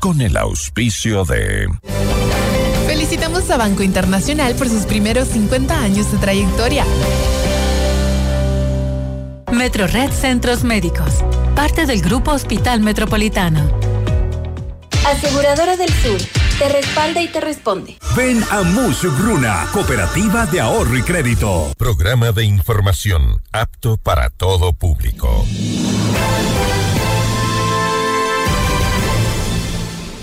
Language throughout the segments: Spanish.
con el auspicio de... Felicitamos a Banco Internacional por sus primeros 50 años de trayectoria. Metro Red Centros Médicos, parte del Grupo Hospital Metropolitano. Aseguradora del Sur, te respalda y te responde. Ven a Bruna, Cooperativa de Ahorro y Crédito. Programa de información apto para todo público.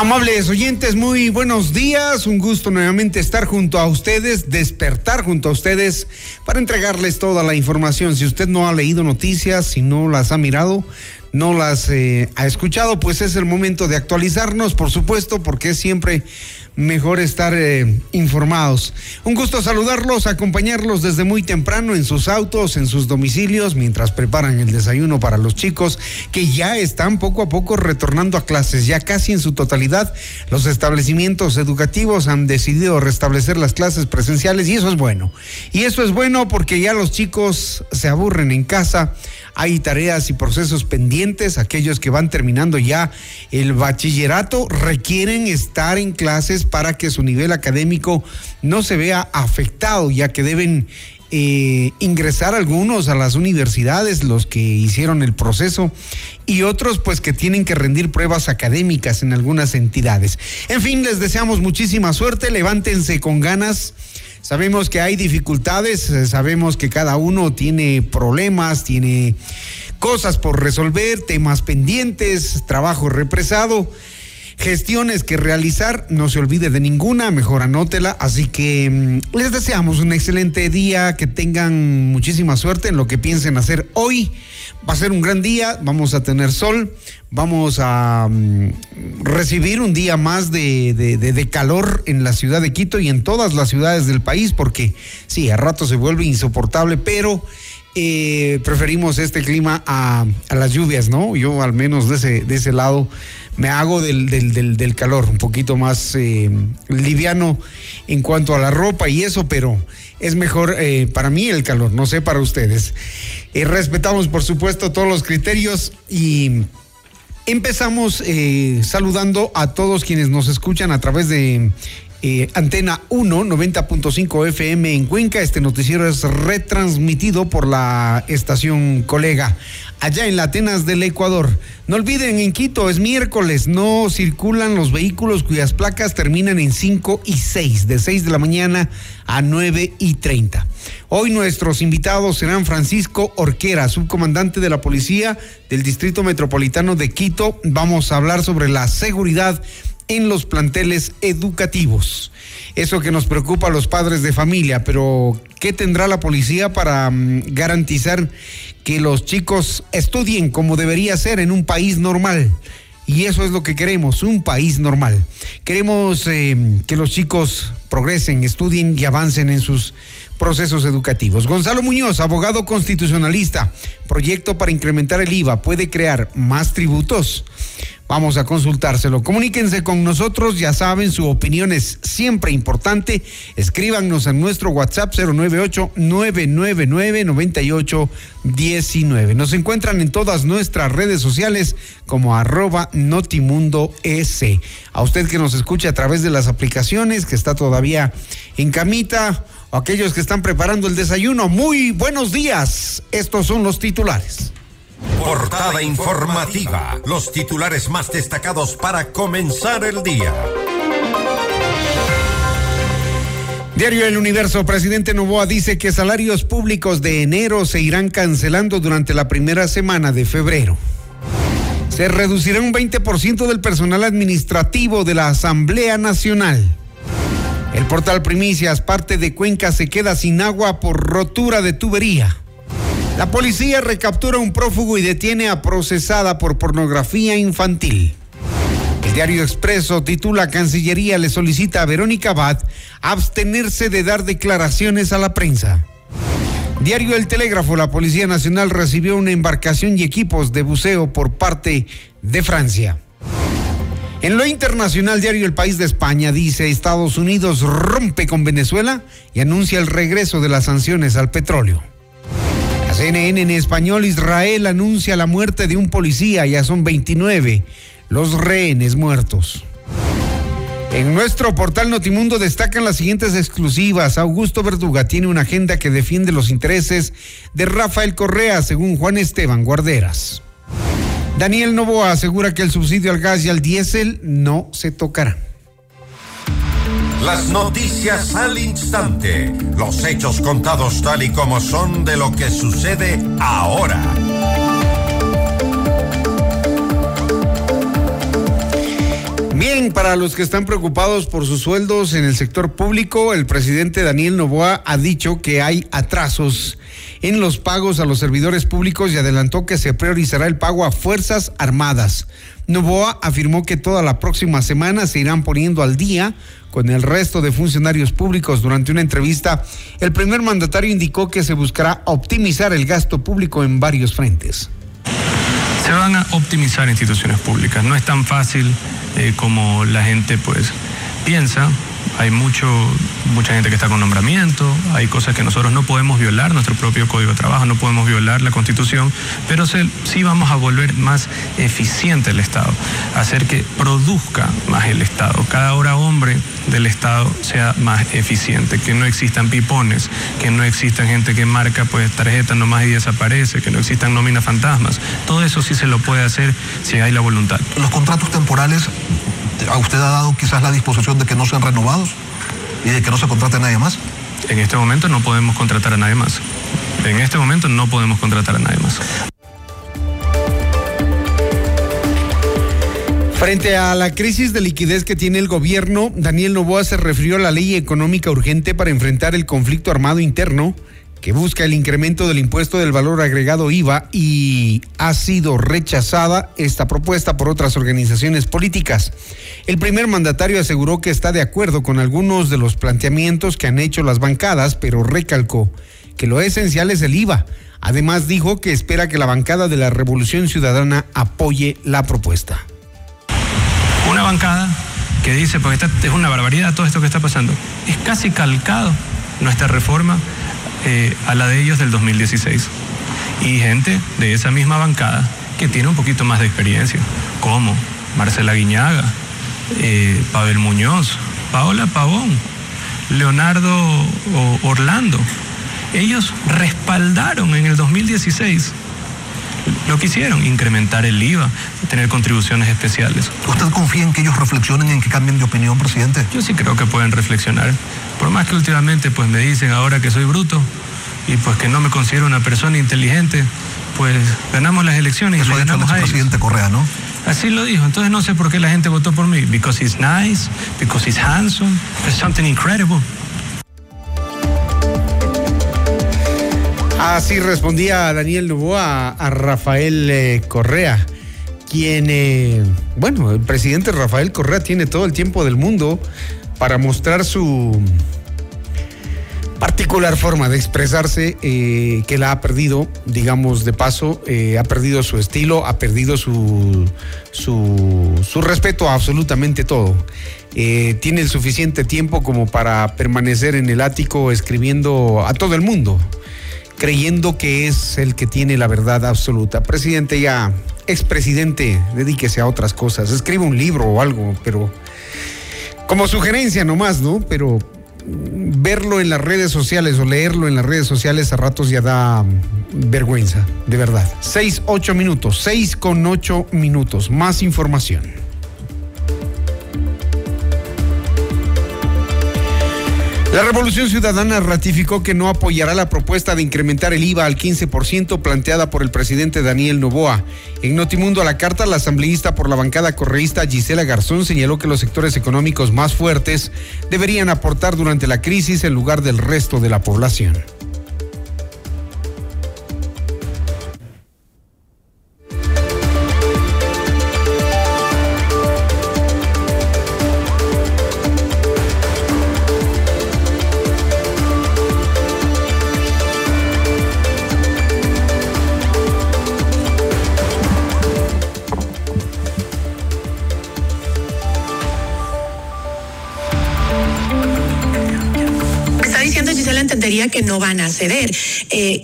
Amables oyentes, muy buenos días. Un gusto nuevamente estar junto a ustedes, despertar junto a ustedes para entregarles toda la información. Si usted no ha leído noticias, si no las ha mirado, no las eh, ha escuchado, pues es el momento de actualizarnos, por supuesto, porque es siempre mejor estar eh, informados. Un gusto saludarlos, acompañarlos desde muy temprano en sus autos, en sus domicilios, mientras preparan el desayuno para los chicos que ya están poco a poco retornando a clases, ya casi en su totalidad. Los establecimientos educativos han decidido restablecer las clases presenciales y eso es bueno. Y eso es bueno porque ya los chicos se aburren en casa hay tareas y procesos pendientes, aquellos que van terminando ya el bachillerato requieren estar en clases para que su nivel académico no se vea afectado, ya que deben eh, ingresar algunos a las universidades, los que hicieron el proceso, y otros pues que tienen que rendir pruebas académicas en algunas entidades. En fin, les deseamos muchísima suerte, levántense con ganas Sabemos que hay dificultades, eh, sabemos que cada uno tiene problemas, tiene cosas por resolver, temas pendientes, trabajo represado, gestiones que realizar, no se olvide de ninguna, mejor anótela, así que mm, les deseamos un excelente día, que tengan muchísima suerte en lo que piensen hacer hoy. Va a ser un gran día, vamos a tener sol, vamos a mm, recibir un día más de, calor en la ciudad de Quito y en todas las ciudades del país, porque sí, a rato se vuelve insoportable, pero eh, preferimos este clima a, las lluvias, ¿no? Yo al menos de ese, de ese lado me hago del, del, calor, un poquito más eh, liviano en cuanto a la ropa y eso, pero es mejor eh, para mí el calor, no sé para ustedes. Eh, respetamos, por supuesto, todos los criterios y empezamos saludando a todos quienes nos escuchan a través de eh, Antena 1, 90.5 FM en Cuenca. Este noticiero es retransmitido por la estación colega allá en la Atenas del Ecuador. No olviden, en Quito es miércoles, no circulan los vehículos cuyas placas terminan en 5 y 6, de 6 de la mañana a 9 y 30. Hoy nuestros invitados serán Francisco Orquera, subcomandante de la Policía del Distrito Metropolitano de Quito. Vamos a hablar sobre la seguridad en los planteles educativos. Eso que nos preocupa a los padres de familia, pero ¿qué tendrá la policía para mm, garantizar que los chicos estudien como debería ser en un país normal? Y eso es lo que queremos, un país normal. Queremos eh, que los chicos progresen, estudien y avancen en sus procesos educativos. Gonzalo Muñoz, abogado constitucionalista, proyecto para incrementar el IVA, ¿puede crear más tributos? Vamos a consultárselo. Comuníquense con nosotros, ya saben, su opinión es siempre importante. Escríbanos en nuestro WhatsApp 098-999-9819. Nos encuentran en todas nuestras redes sociales como arroba Notimundo. A usted que nos escucha a través de las aplicaciones, que está todavía en camita aquellos que están preparando el desayuno, muy buenos días. Estos son los titulares. Portada informativa. Los titulares más destacados para comenzar el día. Diario El Universo, presidente Novoa dice que salarios públicos de enero se irán cancelando durante la primera semana de febrero. Se reducirá un 20% del personal administrativo de la Asamblea Nacional. El portal Primicias, parte de Cuenca se queda sin agua por rotura de tubería. La policía recaptura a un prófugo y detiene a procesada por pornografía infantil. El diario Expreso titula Cancillería le solicita a Verónica Abad abstenerse de dar declaraciones a la prensa. Diario El Telégrafo, la Policía Nacional recibió una embarcación y equipos de buceo por parte de Francia. En lo internacional, diario El País de España dice Estados Unidos rompe con Venezuela y anuncia el regreso de las sanciones al petróleo. La CNN en español, Israel anuncia la muerte de un policía, ya son 29 los rehenes muertos. En nuestro portal Notimundo destacan las siguientes exclusivas. Augusto Verduga tiene una agenda que defiende los intereses de Rafael Correa, según Juan Esteban Guarderas. Daniel Novoa asegura que el subsidio al gas y al diésel no se tocará. Las noticias al instante, los hechos contados tal y como son de lo que sucede ahora. Bien, para los que están preocupados por sus sueldos en el sector público, el presidente Daniel Novoa ha dicho que hay atrasos en los pagos a los servidores públicos y adelantó que se priorizará el pago a Fuerzas Armadas. Novoa afirmó que toda la próxima semana se irán poniendo al día con el resto de funcionarios públicos. Durante una entrevista, el primer mandatario indicó que se buscará optimizar el gasto público en varios frentes. Se van a optimizar instituciones públicas. No es tan fácil eh, como la gente pues piensa. Hay mucho, mucha gente que está con nombramiento, hay cosas que nosotros no podemos violar, nuestro propio código de trabajo, no podemos violar la constitución, pero sí vamos a volver más eficiente el Estado, hacer que produzca más el Estado. Cada hora hombre del Estado sea más eficiente, que no existan pipones, que no existan gente que marca pues tarjetas nomás y desaparece, que no existan nóminas fantasmas. Todo eso sí se lo puede hacer si hay la voluntad. Los contratos temporales ¿A usted ha dado quizás la disposición de que no sean renovados y de que no se contrate a nadie más? En este momento no podemos contratar a nadie más. En este momento no podemos contratar a nadie más. Frente a la crisis de liquidez que tiene el gobierno, Daniel Novoa se refirió a la ley económica urgente para enfrentar el conflicto armado interno que busca el incremento del impuesto del valor agregado IVA y ha sido rechazada esta propuesta por otras organizaciones políticas. El primer mandatario aseguró que está de acuerdo con algunos de los planteamientos que han hecho las bancadas, pero recalcó que lo esencial es el IVA. Además dijo que espera que la bancada de la Revolución Ciudadana apoye la propuesta. Una bancada que dice, porque es una barbaridad todo esto que está pasando, es casi calcado nuestra reforma eh, a la de ellos del 2016. Y gente de esa misma bancada que tiene un poquito más de experiencia, como Marcela Guiñaga, eh, Pavel Muñoz, Paola Pavón, Leonardo Orlando. Ellos respaldaron en el 2016 lo que hicieron, incrementar el IVA, tener contribuciones especiales. ¿Usted confía en que ellos reflexionen, en que cambien de opinión, presidente? Yo sí creo que pueden reflexionar. Por más que últimamente pues me dicen ahora que soy bruto y pues que no me considero una persona inteligente, pues ganamos las elecciones Eso y le ganamos a el presidente Correa, ¿no? Así lo dijo. Entonces no sé por qué la gente votó por mí. Because he's nice, because he's handsome, it's something incredible. Así respondía Daniel Novoa a, Rafael eh, Correa, quien, eh, bueno, el presidente Rafael Correa tiene todo el tiempo del mundo para mostrar su particular forma de expresarse eh, que la ha perdido, digamos de paso, ha perdido su estilo, ha perdido su, su, su respeto a absolutamente todo. tiene el suficiente tiempo como para permanecer en el ático escribiendo a todo el mundo creyendo que es el que tiene la verdad absoluta. Presidente ya, expresidente, dedíquese a otras cosas, escriba un libro o algo, pero como sugerencia nomás, ¿no? Pero verlo en las redes sociales o leerlo en las redes sociales a ratos ya da vergüenza, de verdad. Seis, ocho minutos, seis con ocho minutos, más información. La Revolución Ciudadana ratificó que no apoyará la propuesta de incrementar el IVA al 15% planteada por el presidente Daniel Novoa. En Notimundo a la carta, la asambleísta por la bancada correísta Gisela Garzón señaló que los sectores económicos más fuertes deberían aportar durante la crisis en lugar del resto de la población.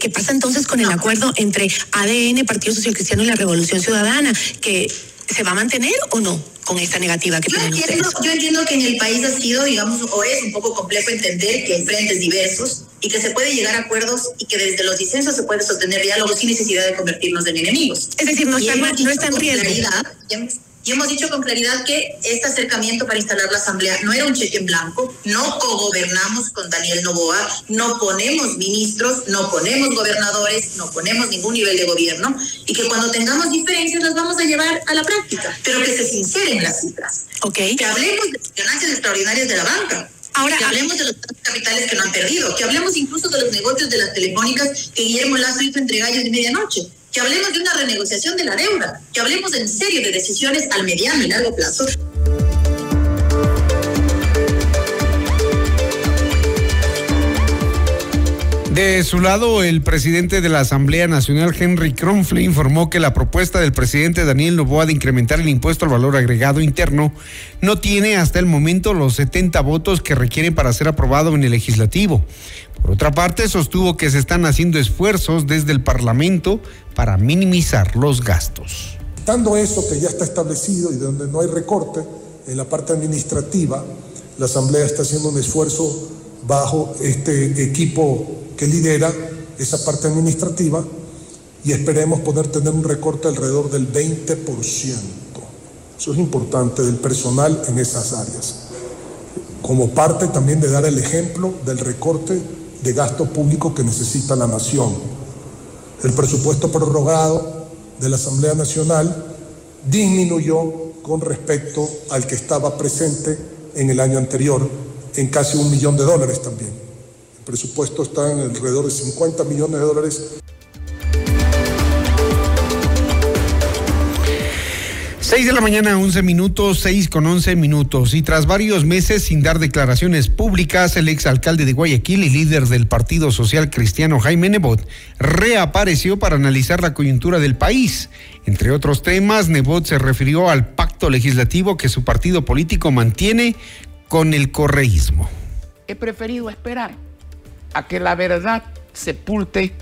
¿Qué pasa entonces con el acuerdo entre ADN, Partido Social Cristiano y la Revolución Ciudadana? ¿Que se va a mantener o no con esta negativa que yo tienen entiendo, Yo entiendo que en el país ha sido, digamos, o es un poco complejo entender que hay frentes diversos y que se puede llegar a acuerdos y que desde los disensos se puede sostener diálogos sin necesidad de convertirnos en enemigos. Es decir, no, está, no está en riesgo. Y hemos dicho con claridad que este acercamiento para instalar la Asamblea no era un cheque en blanco, no cogobernamos con Daniel Novoa, no ponemos ministros, no ponemos gobernadores, no ponemos ningún nivel de gobierno y que cuando tengamos diferencias las vamos a llevar a la práctica, pero que se sinceren las cifras. Okay. Que hablemos de ganancias extraordinarias de la banca, Ahora, que hablemos de los capitales que no han perdido, que hablemos incluso de los negocios de las telefónicas que Guillermo Lazo hizo entre gallos de medianoche, que hablemos de una renegociación de la deuda, que hablemos en serio de decisiones al mediano y largo plazo. De su lado, el presidente de la Asamblea Nacional, Henry Kronfle, informó que la propuesta del presidente Daniel Novoa de incrementar el impuesto al valor agregado interno no tiene hasta el momento los 70 votos que requieren para ser aprobado en el legislativo. Por otra parte, sostuvo que se están haciendo esfuerzos desde el Parlamento para minimizar los gastos. Dando eso que ya está establecido y donde no hay recorte en la parte administrativa, la Asamblea está haciendo un esfuerzo bajo este equipo que lidera esa parte administrativa y esperemos poder tener un recorte alrededor del 20%. Eso es importante del personal en esas áreas. Como parte también de dar el ejemplo del recorte de gasto público que necesita la nación. El presupuesto prorrogado de la Asamblea Nacional disminuyó con respecto al que estaba presente en el año anterior en casi un millón de dólares también. El presupuesto está en alrededor de 50 millones de dólares 6 de la mañana, 11 minutos, 6 con 11 minutos. Y tras varios meses sin dar declaraciones públicas, el exalcalde de Guayaquil y líder del Partido Social Cristiano Jaime Nebot reapareció para analizar la coyuntura del país. Entre otros temas, Nebot se refirió al pacto legislativo que su partido político mantiene con el correísmo. He preferido esperar a que la verdad sepulte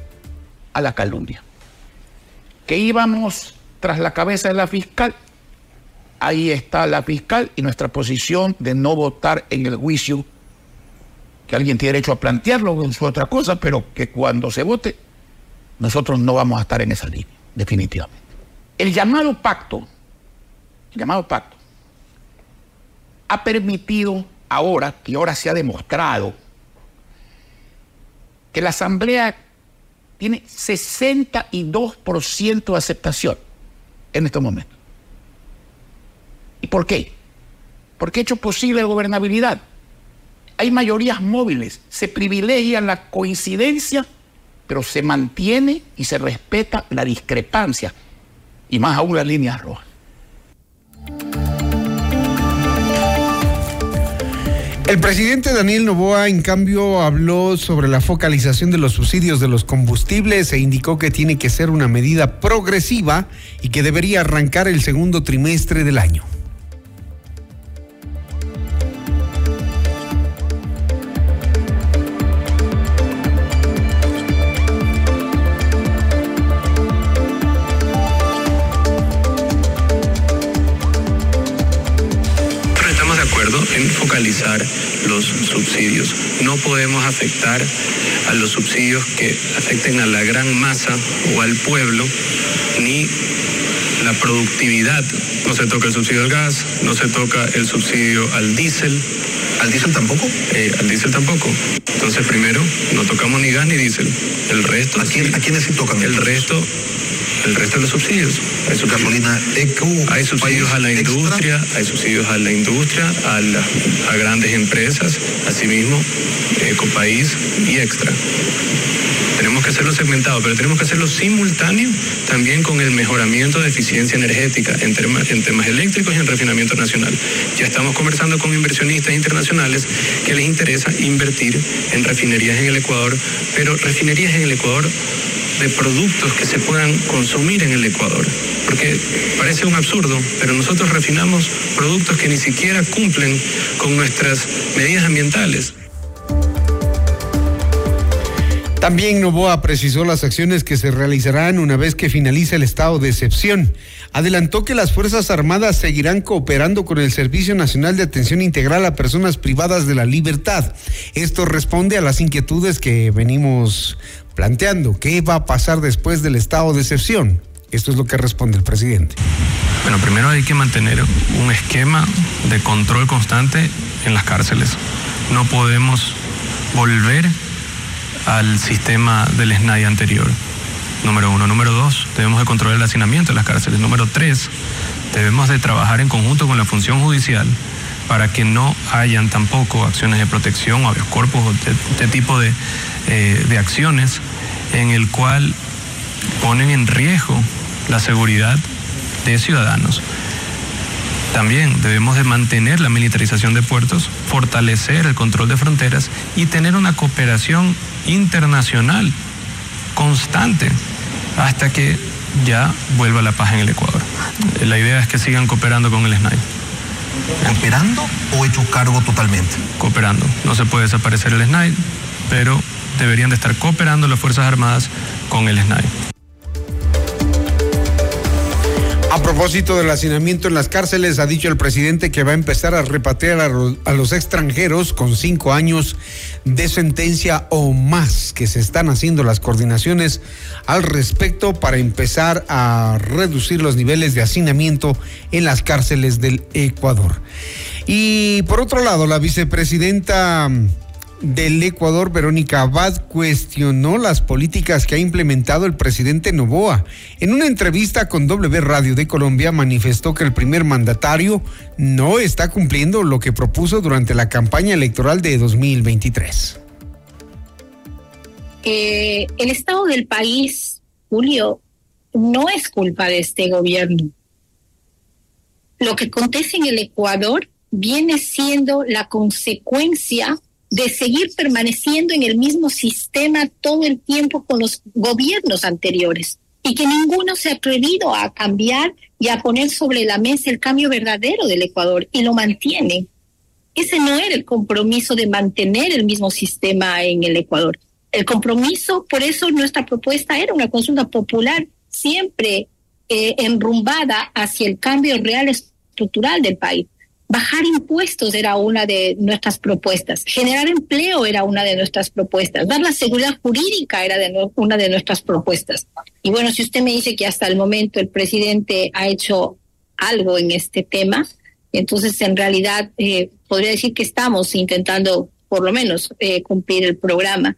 a la calumnia. Que íbamos tras la cabeza de la fiscal ahí está la fiscal y nuestra posición de no votar en el juicio, que alguien tiene derecho a plantearlo, es otra cosa, pero que cuando se vote, nosotros no vamos a estar en esa línea, definitivamente. El llamado pacto, el llamado pacto, ha permitido ahora, que ahora se ha demostrado, que la Asamblea tiene 62% de aceptación en estos momentos. ¿Y por qué? Porque ha hecho posible la gobernabilidad. Hay mayorías móviles, se privilegia la coincidencia, pero se mantiene y se respeta la discrepancia, y más aún las líneas rojas. El presidente Daniel Novoa, en cambio, habló sobre la focalización de los subsidios de los combustibles e indicó que tiene que ser una medida progresiva y que debería arrancar el segundo trimestre del año. No podemos afectar a los subsidios que afecten a la gran masa o al pueblo, ni la productividad. No se toca el subsidio al gas, no se toca el subsidio al diésel, ¿Al diésel tampoco? Eh, al diésel tampoco. Entonces, primero, no tocamos ni gas ni diésel. El resto. ¿A, quién, ¿a quiénes sí tocan? El resto, el resto de los subsidios. Hay subsidios. Gasolina eco. Hay subsidios a la industria, hay subsidios a la industria, a, la, a grandes empresas, asimismo, Ecopaís y Extra. Tenemos que hacerlo segmentado, pero tenemos que hacerlo simultáneo también con el mejoramiento de eficiencia energética en, en temas eléctricos y en refinamiento nacional. Ya estamos conversando con inversionistas internacionales que les interesa invertir en refinerías en el Ecuador, pero refinerías en el Ecuador de productos que se puedan consumir en el Ecuador. Porque parece un absurdo, pero nosotros refinamos productos que ni siquiera cumplen con nuestras medidas ambientales. También Novoa precisó las acciones que se realizarán una vez que finalice el estado de excepción. Adelantó que las Fuerzas Armadas seguirán cooperando con el Servicio Nacional de Atención Integral a Personas Privadas de la Libertad. Esto responde a las inquietudes que venimos planteando. ¿Qué va a pasar después del estado de excepción? Esto es lo que responde el presidente. Bueno, primero hay que mantener un esquema de control constante en las cárceles. No podemos volver al sistema del SNAI anterior. Número uno. Número dos, debemos de controlar el hacinamiento en las cárceles. Número tres, debemos de trabajar en conjunto con la función judicial para que no hayan tampoco acciones de protección o avios corpus este tipo de, eh, de acciones en el cual ponen en riesgo la seguridad de ciudadanos. También debemos de mantener la militarización de puertos, fortalecer el control de fronteras y tener una cooperación internacional constante hasta que ya vuelva la paz en el Ecuador. La idea es que sigan cooperando con el SNAI. ¿Cooperando o hecho cargo totalmente? Cooperando. No se puede desaparecer el SNAI, pero deberían de estar cooperando las Fuerzas Armadas con el SNAI. A propósito del hacinamiento en las cárceles, ha dicho el presidente que va a empezar a repatriar a, los extranjeros con cinco años de sentencia o más, que se están haciendo las coordinaciones al respecto para empezar a reducir los niveles de hacinamiento en las cárceles del Ecuador. Y por otro lado, la vicepresidenta del Ecuador, Verónica Abad, cuestionó las políticas que ha implementado el presidente Novoa. En una entrevista con W Radio de Colombia manifestó que el primer mandatario no está cumpliendo lo que propuso durante la campaña electoral de 2023. Eh, el estado del país, Julio, no es culpa de este gobierno. Lo que acontece en el Ecuador viene siendo la consecuencia de seguir permaneciendo en el mismo sistema todo el tiempo con los gobiernos anteriores y que ninguno se ha atrevido a cambiar y a poner sobre la mesa el cambio verdadero del Ecuador y lo mantiene. Ese no era el compromiso de mantener el mismo sistema en el Ecuador. El compromiso, por eso nuestra propuesta era una consulta popular siempre eh, enrumbada hacia el cambio real estructural del país. Bajar impuestos era una de nuestras propuestas. Generar empleo era una de nuestras propuestas. Dar la seguridad jurídica era de una de nuestras propuestas. Y bueno, si usted me dice que hasta el momento el presidente ha hecho algo en este tema, entonces en realidad eh, podría decir que estamos intentando por lo menos eh, cumplir el programa.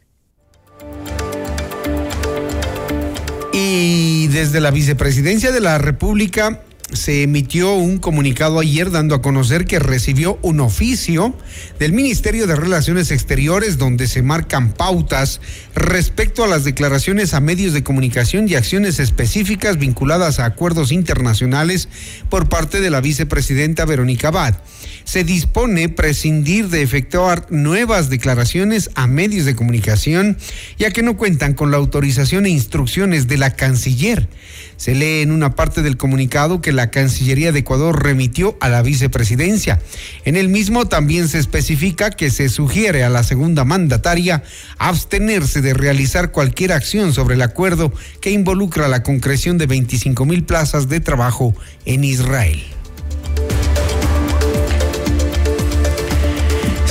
Y desde la vicepresidencia de la República se emitió un comunicado ayer dando a conocer que recibió un oficio del Ministerio de Relaciones Exteriores donde se marcan pautas respecto a las declaraciones a medios de comunicación y acciones específicas vinculadas a acuerdos internacionales por parte de la vicepresidenta Verónica Abad se dispone prescindir de efectuar nuevas declaraciones a medios de comunicación, ya que no cuentan con la autorización e instrucciones de la canciller. Se lee en una parte del comunicado que la Cancillería de Ecuador remitió a la vicepresidencia. En el mismo también se especifica que se sugiere a la segunda mandataria abstenerse de realizar cualquier acción sobre el acuerdo que involucra la concreción de 25 mil plazas de trabajo en Israel.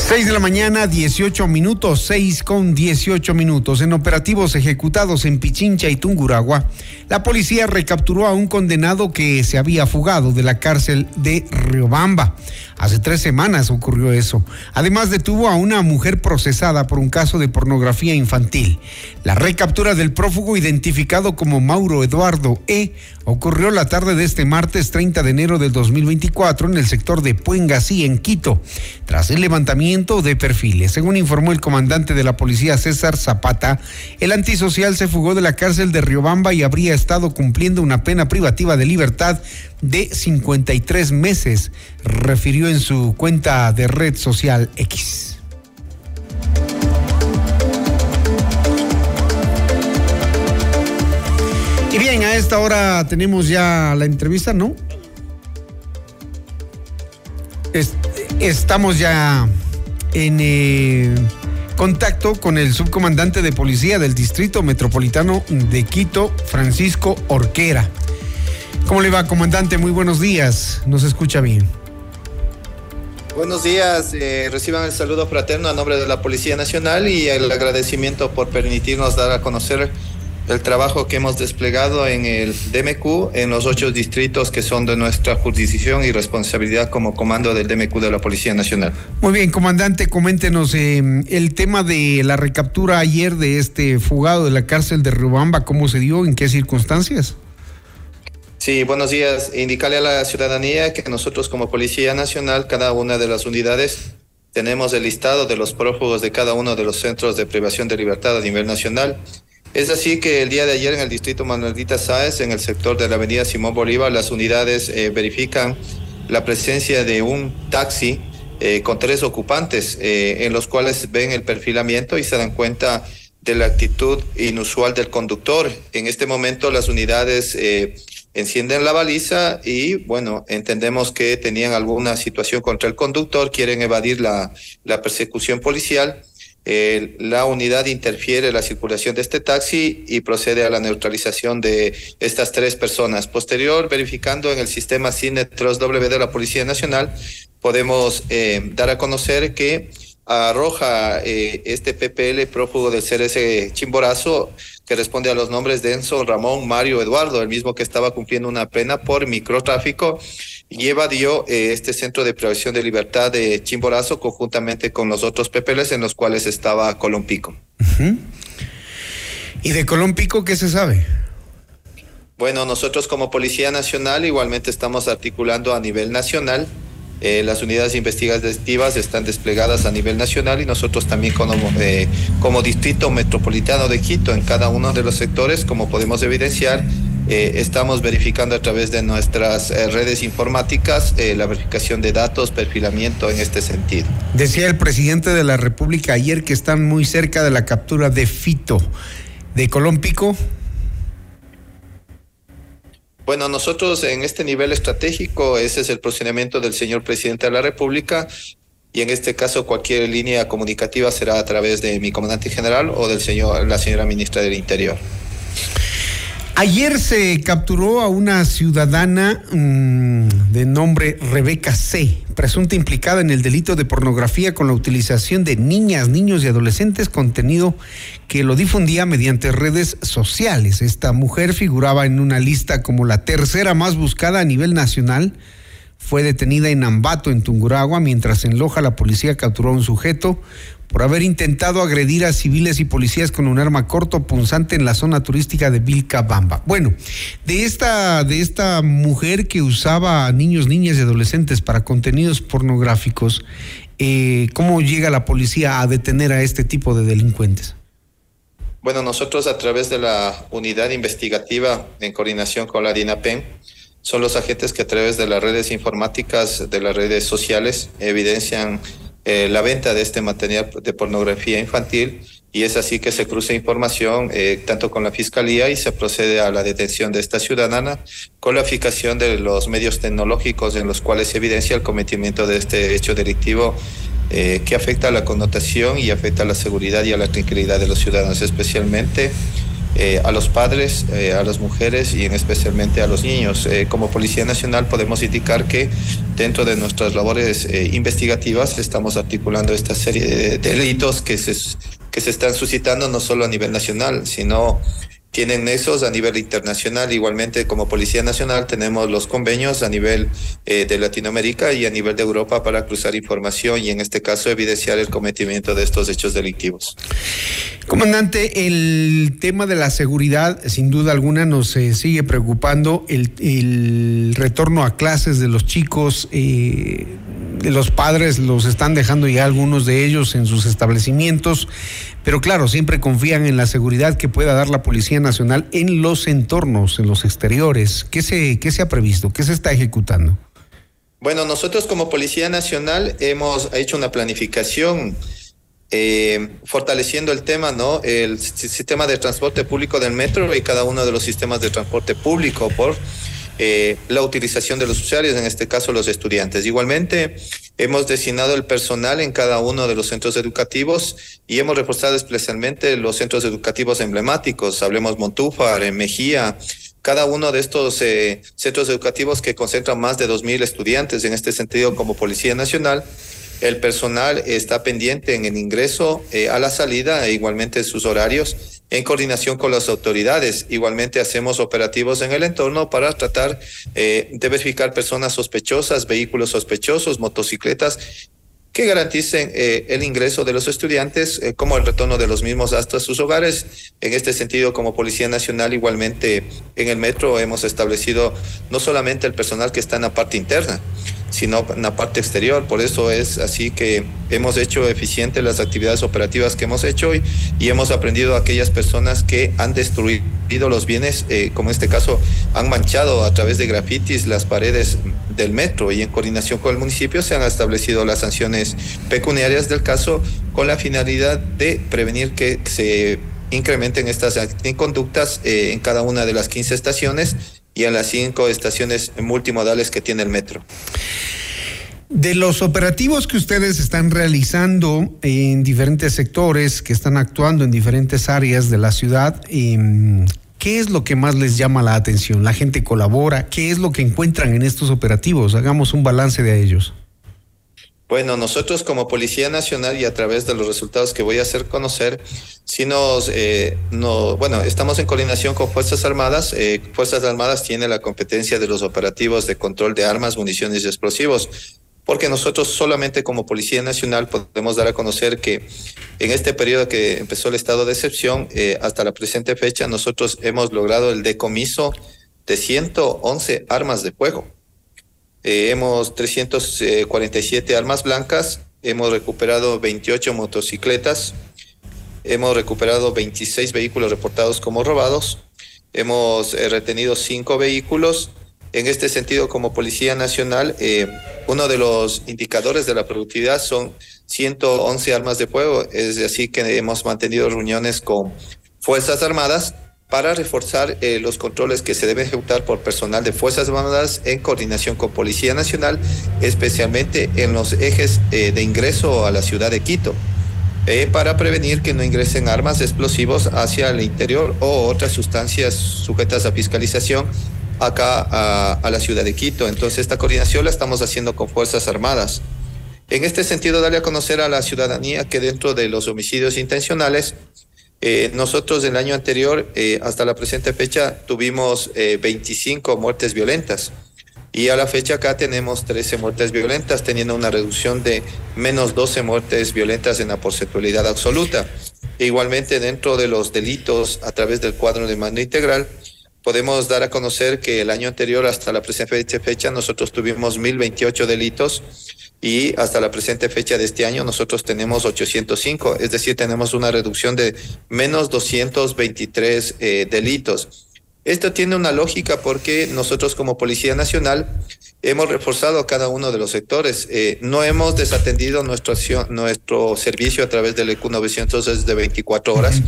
6 de la mañana, 18 minutos, 6 con 18 minutos. En operativos ejecutados en Pichincha y Tunguragua, la policía recapturó a un condenado que se había fugado de la cárcel de Riobamba. Hace tres semanas ocurrió eso. Además detuvo a una mujer procesada por un caso de pornografía infantil. La recaptura del prófugo identificado como Mauro Eduardo E ocurrió la tarde de este martes 30 de enero del 2024 en el sector de Puengasí, en Quito, tras el levantamiento de perfiles. Según informó el comandante de la policía César Zapata, el antisocial se fugó de la cárcel de Riobamba y habría estado cumpliendo una pena privativa de libertad de 53 meses, refirió en su cuenta de red social X. Y bien, a esta hora tenemos ya la entrevista, ¿no? estamos ya en eh, contacto con el subcomandante de policía del Distrito Metropolitano de Quito, Francisco Orquera. ¿Cómo le va, comandante? Muy buenos días. Nos escucha bien. Buenos días, eh, reciban el saludo fraterno a nombre de la Policía Nacional y el agradecimiento por permitirnos dar a conocer el trabajo que hemos desplegado en el DMQ en los ocho distritos que son de nuestra jurisdicción y responsabilidad como comando del DMQ de la Policía Nacional. Muy bien, comandante, coméntenos eh, el tema de la recaptura ayer de este fugado de la cárcel de Rubamba, ¿cómo se dio? ¿En qué circunstancias? Sí, buenos días. Indicarle a la ciudadanía que nosotros como Policía Nacional, cada una de las unidades, tenemos el listado de los prófugos de cada uno de los centros de privación de libertad a nivel nacional es así que el día de ayer en el distrito Manuelita Sáez, en el sector de la avenida Simón Bolívar, las unidades eh, verifican la presencia de un taxi eh, con tres ocupantes, eh, en los cuales ven el perfilamiento y se dan cuenta de la actitud inusual del conductor. En este momento las unidades encienden la baliza y bueno, entendemos que tenían alguna situación contra el conductor, quieren evadir la, la persecución policial la unidad interfiere la circulación de este taxi y procede a la neutralización de estas tres personas. Posterior, verificando en el sistema Cinetros W de la Policía Nacional, podemos eh, dar a conocer que arroja eh, este PPL prófugo del CRS Chimborazo, que responde a los nombres de Enzo, Ramón, Mario, Eduardo, el mismo que estaba cumpliendo una pena por microtráfico y evadió eh, este centro de privación de libertad de Chimborazo conjuntamente con los otros PPLs en los cuales estaba Colompico. ¿Y de Colompico qué se sabe? Bueno, nosotros como Policía Nacional igualmente estamos articulando a nivel nacional. Eh, las unidades investigativas están desplegadas a nivel nacional y nosotros también como, eh, como Distrito Metropolitano de Quito en cada uno de los sectores, como podemos evidenciar, eh, estamos verificando a través de nuestras eh, redes informáticas eh, la verificación de datos, perfilamiento en este sentido. Decía el presidente de la República ayer que están muy cerca de la captura de Fito, de Colón Pico. Bueno, nosotros en este nivel estratégico, ese es el procedimiento del señor presidente de la República y en este caso cualquier línea comunicativa será a través de mi comandante general o del señor, la señora ministra del Interior. Ayer se capturó a una ciudadana mm, de nombre Rebeca C., presunta implicada en el delito de pornografía con la utilización de niñas, niños y adolescentes, contenido que lo difundía mediante redes sociales. Esta mujer figuraba en una lista como la tercera más buscada a nivel nacional. Fue detenida en Ambato, en Tunguragua, mientras en Loja la policía capturó a un sujeto por haber intentado agredir a civiles y policías con un arma corto punzante en la zona turística de Vilcabamba. Bueno, de esta, de esta mujer que usaba a niños, niñas y adolescentes para contenidos pornográficos, eh, ¿cómo llega la policía a detener a este tipo de delincuentes? Bueno, nosotros a través de la unidad investigativa en coordinación con la DINAPEN, son los agentes que a través de las redes informáticas, de las redes sociales, evidencian eh, la venta de este material de pornografía infantil y es así que se cruza información eh, tanto con la fiscalía y se procede a la detención de esta ciudadana con la fijación de los medios tecnológicos en los cuales se evidencia el cometimiento de este hecho delictivo eh, que afecta a la connotación y afecta a la seguridad y a la tranquilidad de los ciudadanos, especialmente eh, a los padres, eh, a las mujeres y en especialmente a los niños. Eh, como Policía Nacional podemos indicar que dentro de nuestras labores investigativas estamos articulando esta serie de delitos que se, que se están suscitando no solo a nivel nacional, sino tienen nexos a nivel internacional. Igualmente, como Policía Nacional, tenemos los convenios a nivel eh, de Latinoamérica y a nivel de Europa para cruzar información y, en este caso, evidenciar el cometimiento de estos hechos delictivos. Comandante, el tema de la seguridad, sin duda alguna, nos eh, sigue preocupando. El, retorno a clases de los chicos, eh, de los padres, los están dejando ya algunos de ellos en sus establecimientos, pero claro, siempre confían en la seguridad que pueda dar la Policía Nacional en los entornos, en los exteriores. ¿Qué se, qué se ha previsto? ¿Qué se está ejecutando? Bueno, nosotros como Policía Nacional hemos hecho una planificación eh, fortaleciendo el tema, ¿no? El sistema de transporte público del metro y cada uno de los sistemas de transporte público por eh, la utilización de los usuarios, en este caso los estudiantes. Igualmente, hemos designado el personal en cada uno de los centros educativos y hemos reforzado especialmente los centros educativos emblemáticos, hablemos Montúfar, en Mejía, cada uno de estos eh, centros educativos que concentran más de 2.000 estudiantes, en este sentido como Policía Nacional, el personal está pendiente en el ingreso, eh, a la salida e igualmente sus horarios en coordinación con las autoridades. Igualmente hacemos operativos en el entorno para tratar eh, de verificar personas sospechosas, vehículos sospechosos, motocicletas que garanticen eh, el ingreso de los estudiantes como el retorno de los mismos hasta sus hogares. En este sentido, como Policía Nacional, igualmente en el metro hemos establecido no solamente el personal que está en la parte interna, sino en la parte exterior. Por eso es así que hemos hecho eficientes las actividades operativas que hemos hecho y, y hemos aprendido a aquellas personas que han destruido los bienes, eh, como en este caso han manchado a través de grafitis las paredes del metro y en coordinación con el municipio se han establecido las sanciones pecuniarias del caso con la finalidad de prevenir que se incrementen estas conductas eh, en cada una de las 15 estaciones y en las cinco estaciones multimodales que tiene el metro. De los operativos que ustedes están realizando en diferentes sectores, que están actuando en diferentes áreas de la ciudad, em, ¿qué es lo que más les llama la atención? ¿La gente colabora? ¿Qué es lo que encuentran en estos operativos? Hagamos un balance de ellos. Bueno, nosotros como Policía Nacional y a través de los resultados que voy a hacer conocer, si nos, eh, no, bueno, estamos en coordinación con Fuerzas Armadas. Eh, Fuerzas Armadas tiene la competencia de los operativos de control de armas, municiones y explosivos, porque nosotros solamente como Policía Nacional podemos dar a conocer que en este periodo que empezó el estado de excepción eh, hasta la presente fecha, nosotros hemos logrado el decomiso de 111 armas de fuego eh, hemos 347 armas blancas, hemos recuperado 28 motocicletas, hemos recuperado 26 vehículos reportados como robados, hemos eh, retenido 5 vehículos. En este sentido, como Policía Nacional, eh, uno de los indicadores de la productividad son 111 armas de fuego, es así que hemos mantenido reuniones con Fuerzas Armadas para reforzar eh, los controles que se deben ejecutar por personal de Fuerzas Armadas en coordinación con Policía Nacional, especialmente en los ejes eh, de ingreso a la ciudad de Quito. Eh, para prevenir que no ingresen armas explosivos hacia el interior o otras sustancias sujetas a fiscalización acá a, a la ciudad de Quito. Entonces, esta coordinación la estamos haciendo con Fuerzas Armadas. En este sentido, darle a conocer a la ciudadanía que dentro de los homicidios intencionales, eh, nosotros el año anterior, eh, hasta la presente fecha, tuvimos 25 eh, muertes violentas. Y a la fecha acá tenemos 13 muertes violentas, teniendo una reducción de menos 12 muertes violentas en la porcentualidad absoluta. Igualmente, dentro de los delitos a través del cuadro de mando integral, podemos dar a conocer que el año anterior, hasta la presente fecha, nosotros tuvimos 1.028 delitos y hasta la presente fecha de este año nosotros tenemos 805, es decir, tenemos una reducción de menos 223 eh, delitos. Esto tiene una lógica porque nosotros como Policía Nacional hemos reforzado cada uno de los sectores. Eh, no hemos desatendido nuestro, nuestro servicio a través del EQ 900 desde 24 horas,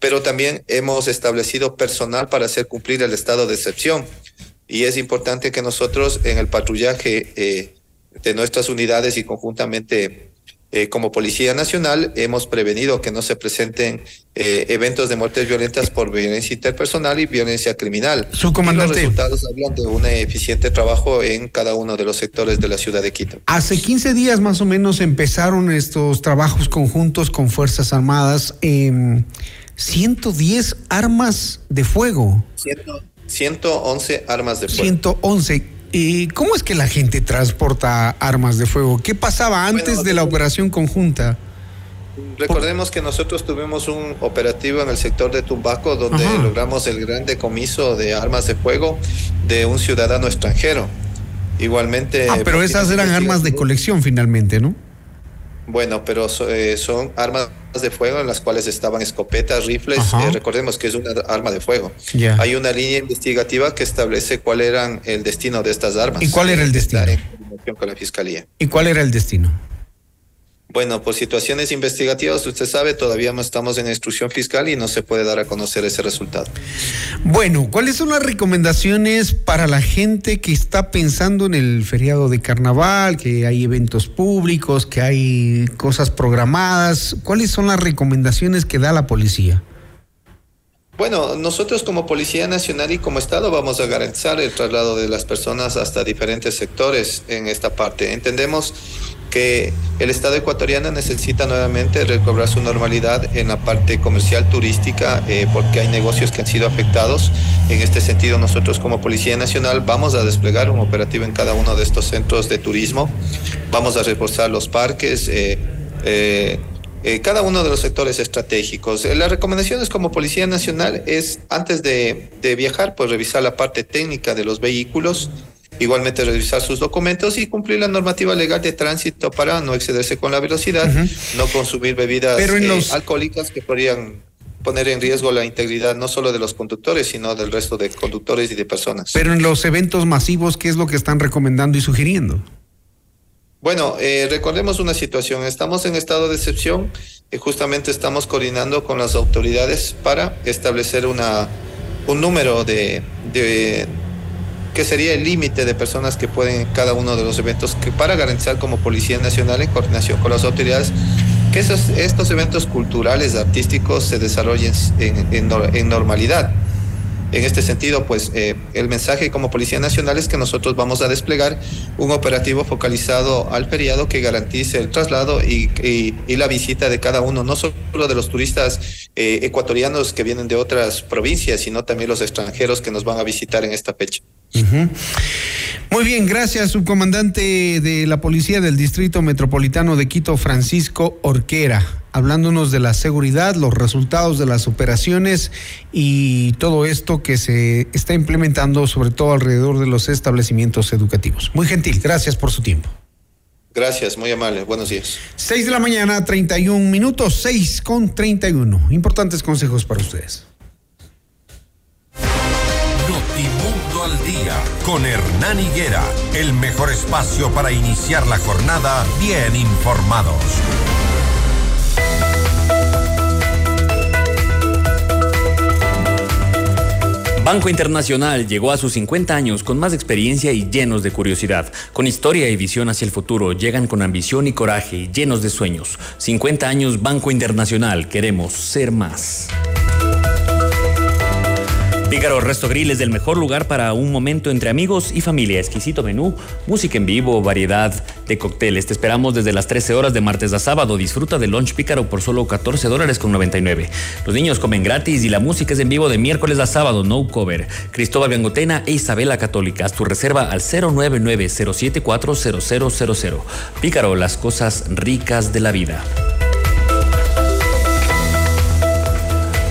pero también hemos establecido personal para hacer cumplir el estado de excepción. Y es importante que nosotros en el patrullaje eh, de nuestras unidades y conjuntamente eh, como Policía Nacional hemos prevenido que no se presenten eh, eventos de muertes violentas por violencia interpersonal y violencia criminal. Su comandante. los resultados hablan de un eficiente trabajo en cada uno de los sectores de la ciudad de Quito. Hace 15 días más o menos empezaron estos trabajos conjuntos con Fuerzas Armadas. Eh, 110 armas de fuego. 111 armas de fuego. 111. ¿Y cómo es que la gente transporta armas de fuego? ¿Qué pasaba antes de la operación conjunta? Recordemos que nosotros tuvimos un operativo en el sector de Tumbaco donde logramos el gran decomiso de armas de fuego de un ciudadano extranjero. Igualmente. Ah, pero esas eran armas de colección finalmente, ¿no? Bueno, pero eh, son armas de fuego en las cuales estaban escopetas, rifles. Eh, recordemos que es una arma de fuego. Hay una línea investigativa que establece cuál era el destino de estas armas. ¿Y cuál era el destino? con la fiscalía. ¿Y cuál era el destino? Bueno, por situaciones investigativas, usted sabe, todavía no estamos en instrucción fiscal y no se puede dar a conocer ese resultado. Bueno, ¿cuáles son las recomendaciones para la gente que está pensando en el feriado de carnaval, que hay eventos públicos, que hay cosas programadas? ¿Cuáles son las recomendaciones que da la policía? Bueno, nosotros como Policía Nacional y como Estado vamos a garantizar el traslado de las personas hasta diferentes sectores en esta parte. Entendemos que el Estado ecuatoriano necesita nuevamente recobrar su normalidad en la parte comercial turística eh, porque hay negocios que han sido afectados. En este sentido, nosotros como Policía Nacional vamos a desplegar un operativo en cada uno de estos centros de turismo. Vamos a reforzar los parques. Eh, eh, cada uno de los sectores estratégicos. las recomendaciones como Policía Nacional es, antes de, de viajar, pues revisar la parte técnica de los vehículos, Igualmente revisar sus documentos y cumplir la normativa legal de tránsito para no excederse con la velocidad, no consumir bebidas eh, alcohólicas que podrían poner en riesgo la integridad no solo de los conductores, sino del resto de conductores y de personas. Pero en los eventos masivos, ¿qué es lo que están recomendando y sugiriendo? Bueno, eh, recordemos una situación. Estamos en estado de excepción y justamente estamos coordinando con las autoridades para establecer una, un número de, de que sería el límite de personas que pueden en cada uno de los eventos, que para garantizar como Policía Nacional en coordinación con las autoridades que esos, estos eventos culturales, artísticos se desarrollen en, normalidad. En este sentido, pues eh, el mensaje como Policía Nacional es que nosotros vamos a desplegar un operativo focalizado al feriado que garantice el traslado y, y, la visita de cada uno, no solo de los turistas eh, ecuatorianos que vienen de otras provincias, sino también los extranjeros que nos van a visitar en esta fecha. Muy bien, gracias, subcomandante de la Policía del Distrito Metropolitano de Quito, Francisco Orquera, hablándonos de la seguridad, los resultados de las operaciones y todo esto que se está implementando, sobre todo alrededor de los establecimientos educativos. Muy gentil, gracias por su tiempo. Gracias, muy amable. Buenos días. Seis de la mañana, 31 minutos, seis con 31. Importantes consejos para ustedes. Al día con Hernán Higuera, el mejor espacio para iniciar la jornada bien informados. Banco Internacional llegó a sus 50 años con más experiencia y llenos de curiosidad. Con historia y visión hacia el futuro, llegan con ambición y coraje, llenos de sueños. 50 años Banco Internacional, queremos ser más. Pícaro Resto Grill es el mejor lugar para un momento entre amigos y familia. Exquisito menú, música en vivo, variedad de cócteles. Te esperamos desde las 13 horas de martes a sábado. Disfruta del lunch Pícaro por solo 14 dólares con 99. Los niños comen gratis y la música es en vivo de miércoles a sábado, no cover. Cristóbal Gangotena e Isabela Católica. Haz tu reserva al 099 074 Pícaro, las cosas ricas de la vida.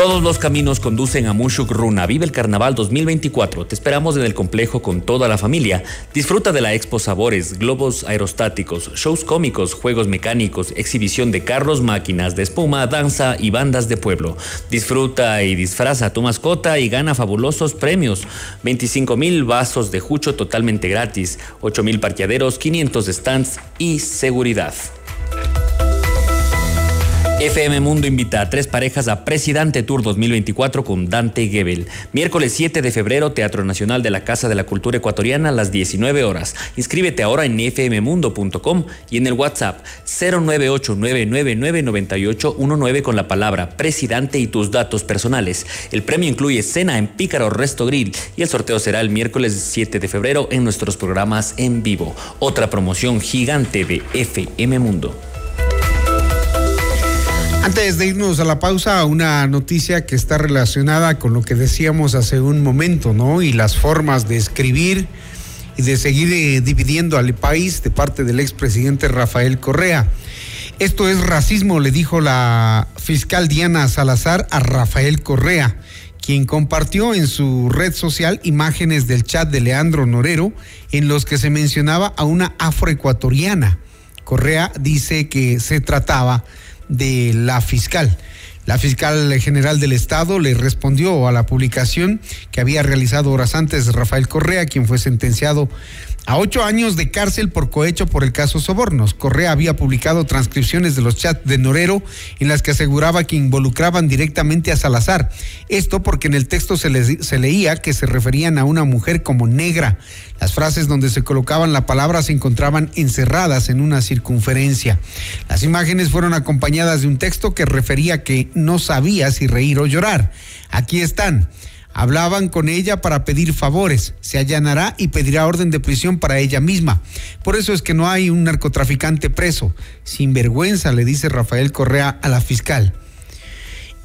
Todos los caminos conducen a Mushuk Runa. Vive el Carnaval 2024. Te esperamos en el complejo con toda la familia. Disfruta de la Expo Sabores, globos aerostáticos, shows cómicos, juegos mecánicos, exhibición de carros, máquinas de espuma, danza y bandas de pueblo. Disfruta y disfraza a tu mascota y gana fabulosos premios. 25 mil vasos de jucho totalmente gratis, 8 mil parqueaderos, 500 stands y seguridad. FM Mundo invita a tres parejas a Presidente Tour 2024 con Dante Gebel. Miércoles 7 de febrero, Teatro Nacional de la Casa de la Cultura Ecuatoriana a las 19 horas. Inscríbete ahora en fmmundo.com y en el WhatsApp 098999819 con la palabra Presidente y tus datos personales. El premio incluye cena en Pícaro Resto Grill y el sorteo será el miércoles 7 de febrero en nuestros programas en vivo. Otra promoción gigante de FM Mundo. Antes de irnos a la pausa, una noticia que está relacionada con lo que decíamos hace un momento, ¿no? Y las formas de escribir y de seguir eh, dividiendo al país de parte del expresidente Rafael Correa. Esto es racismo, le dijo la fiscal Diana Salazar a Rafael Correa, quien compartió en su red social imágenes del chat de Leandro Norero en los que se mencionaba a una afroecuatoriana. Correa dice que se trataba la fiscal. La fiscal general del Estado le respondió a la publicación que había realizado horas antes Rafael Correa, quien fue sentenciado a ocho años de cárcel por cohecho por el caso Sobornos. Correa había publicado transcripciones de los chats de Norero en las que aseguraba que involucraban directamente a Salazar. Esto porque en el texto se, se leía que se referían a una mujer como negra. Las frases donde se colocaban la palabra se encontraban encerradas en una circunferencia. Las imágenes fueron acompañadas de un texto que refería que no sabía si reír o llorar. Aquí están. Hablaban con ella para pedir favores. Se allanará y pedirá orden de prisión para ella misma. Por eso es que no hay un narcotraficante preso. Sin vergüenza, le dice Rafael Correa a la fiscal.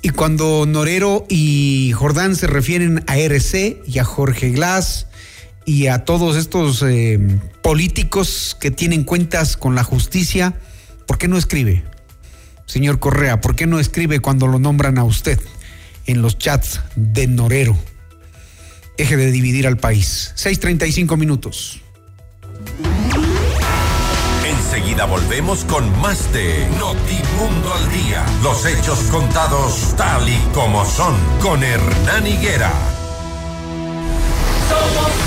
Y cuando Norero y Jordán se refieren a RC y a Jorge Glass y a todos estos eh, políticos que tienen cuentas con la justicia, ¿por qué no escribe? Señor Correa, ¿por qué no escribe cuando lo nombran a usted? En los chats de Norero. Deje de dividir al país. 6.35 minutos. Enseguida volvemos con más de Notimundo al Día. Los hechos contados tal y como son con Hernán Higuera. Somos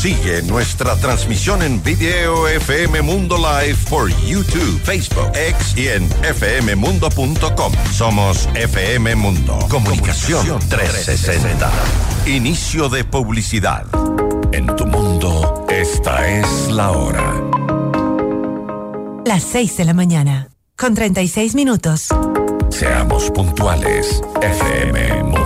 Sigue nuestra transmisión en video FM Mundo Live por YouTube, Facebook, X y en fmmundo.com. Somos FM Mundo. Comunicación 360. Inicio de publicidad. En tu mundo, esta es la hora. Las 6 de la mañana, con 36 minutos. Seamos puntuales, FM Mundo.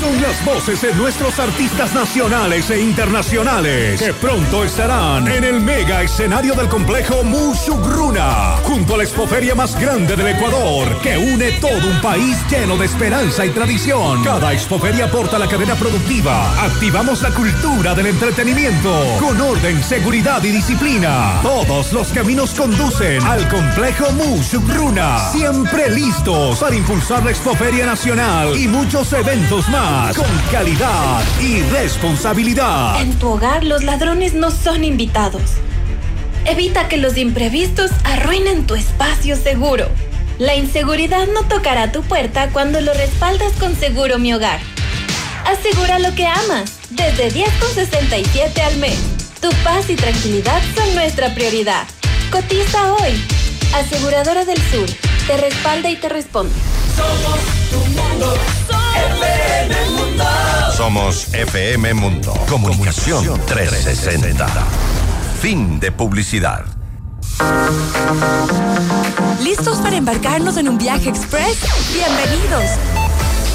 Son las voces de nuestros artistas nacionales e internacionales que pronto estarán en el mega escenario del complejo Mushugruna, junto a la expoferia más grande del Ecuador, que une todo un país lleno de esperanza y tradición. Cada expoferia aporta la cadena productiva. Activamos la cultura del entretenimiento con orden, seguridad y disciplina. Todos los caminos conducen al complejo Mushugruna, siempre listos para impulsar la expoferia nacional y muchos eventos más con calidad y responsabilidad. En tu hogar los ladrones no son invitados. Evita que los imprevistos arruinen tu espacio seguro. La inseguridad no tocará tu puerta cuando lo respaldas con Seguro Mi Hogar. Asegura lo que amas, desde 10,67 al mes. Tu paz y tranquilidad son nuestra prioridad. Cotiza hoy. Aseguradora del Sur, te respalda y te responde. Somos tu mundo, FM Mundo. Somos FM Mundo. Comunicación 360. Fin de publicidad. ¿Listos para embarcarnos en un viaje express? Bienvenidos.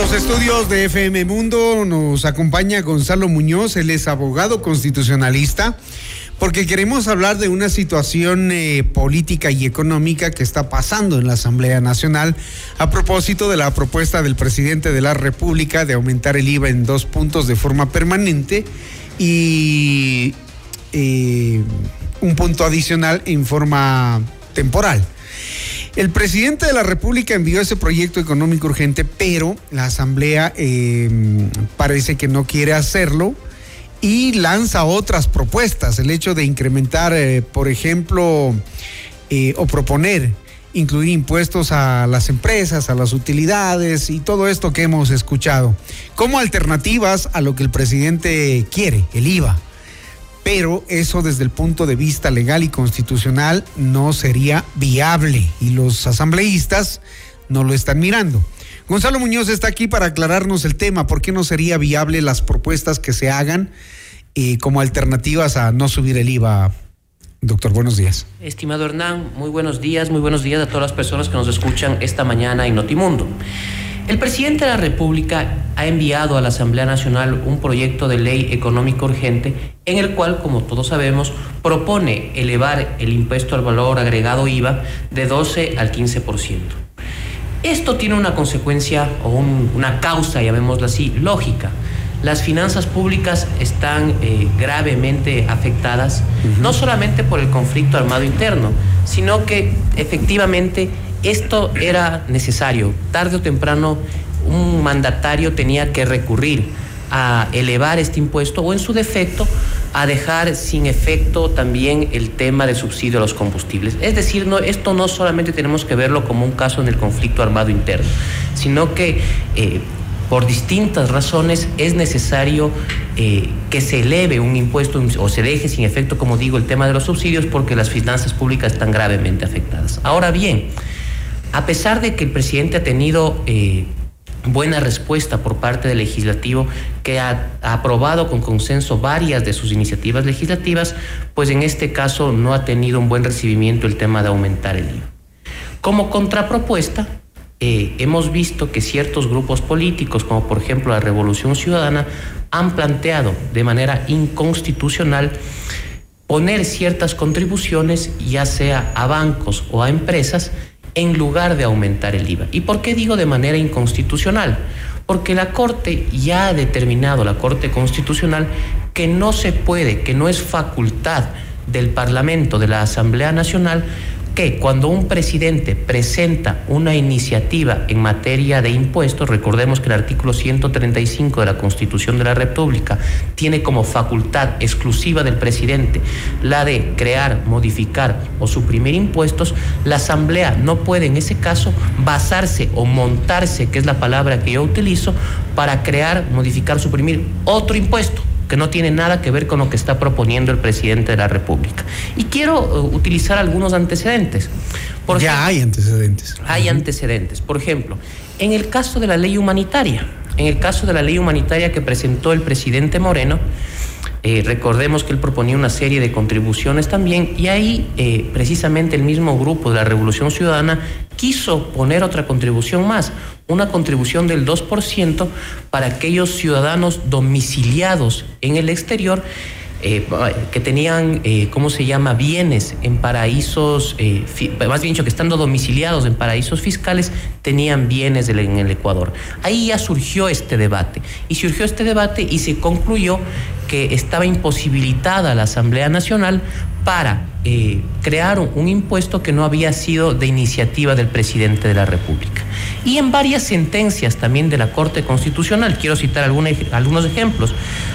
Los estudios de FM Mundo nos acompaña Gonzalo Muñoz, él es abogado constitucionalista, porque queremos hablar de una situación eh, política y económica que está pasando en la Asamblea Nacional a propósito de la propuesta del presidente de la República de aumentar el IVA en dos puntos de forma permanente y eh, un punto adicional en forma temporal. El presidente de la República envió ese proyecto económico urgente, pero la Asamblea eh, parece que no quiere hacerlo y lanza otras propuestas. El hecho de incrementar, eh, por ejemplo, eh, o proponer incluir impuestos a las empresas, a las utilidades y todo esto que hemos escuchado, como alternativas a lo que el presidente quiere, el IVA pero eso desde el punto de vista legal y constitucional no sería viable y los asambleístas no lo están mirando. Gonzalo Muñoz está aquí para aclararnos el tema, ¿por qué no sería viable las propuestas que se hagan eh, como alternativas a no subir el IVA? Doctor, buenos días. Estimado Hernán, muy buenos días, muy buenos días a todas las personas que nos escuchan esta mañana en Notimundo. El presidente de la República ha enviado a la Asamblea Nacional un proyecto de ley económico urgente en el cual, como todos sabemos, propone elevar el impuesto al valor agregado IVA de 12 al 15%. Esto tiene una consecuencia o una causa, llamémosla así, lógica. Las finanzas públicas están eh, gravemente afectadas, no solamente por el conflicto armado interno, sino que efectivamente esto era necesario. Tarde o temprano un mandatario tenía que recurrir a elevar este impuesto o en su defecto a dejar sin efecto también el tema de subsidio a los combustibles. Es decir, no, esto no solamente tenemos que verlo como un caso en el conflicto armado interno, sino que eh, por distintas razones es necesario eh, que se eleve un impuesto o se deje sin efecto, como digo, el tema de los subsidios porque las finanzas públicas están gravemente afectadas. Ahora bien, a pesar de que el presidente ha tenido eh, buena respuesta por parte del legislativo, que ha, aprobado con consenso varias de sus iniciativas legislativas, pues en este caso no ha tenido un buen recibimiento el tema de aumentar el IVA. Como contrapropuesta, eh, hemos visto que ciertos grupos políticos, como por ejemplo la Revolución Ciudadana, han planteado de manera inconstitucional poner ciertas contribuciones, ya sea a bancos o a empresas, en lugar de aumentar el IVA. ¿Y por qué digo de manera inconstitucional? Porque la Corte ya ha determinado, la Corte Constitucional, que no se puede, que no es facultad del Parlamento, de la Asamblea Nacional, cuando un presidente presenta una iniciativa en materia de impuestos, recordemos que el artículo 135 de la Constitución de la República tiene como facultad exclusiva del presidente la de crear, modificar o suprimir impuestos, la Asamblea no puede en ese caso basarse o montarse, que es la palabra que yo utilizo, para crear, modificar, suprimir otro impuesto que no tiene nada que ver con lo que está proponiendo el presidente de la República. Y quiero uh, utilizar algunos antecedentes. ya hay antecedentes. Hay antecedentes. Por ejemplo, en el caso de la ley humanitaria, en el caso de la ley humanitaria que presentó el presidente Moreno, eh, recordemos que él proponía una serie de contribuciones también y ahí eh, precisamente el mismo grupo de la Revolución Ciudadana quiso poner otra contribución más, una contribución del 2% para aquellos ciudadanos domiciliados en el exterior eh, que tenían, eh, ¿cómo se llama?, bienes en paraísos, eh, más bien dicho, que estando domiciliados en paraísos fiscales, tenían bienes en el Ecuador. Ahí ya surgió este debate. Y surgió este debate y se concluyó que estaba imposibilitada la Asamblea Nacional para crear un, impuesto que no había sido de iniciativa del presidente de la República. Y en varias sentencias también de la Corte Constitucional, quiero citar algunos ejemplos,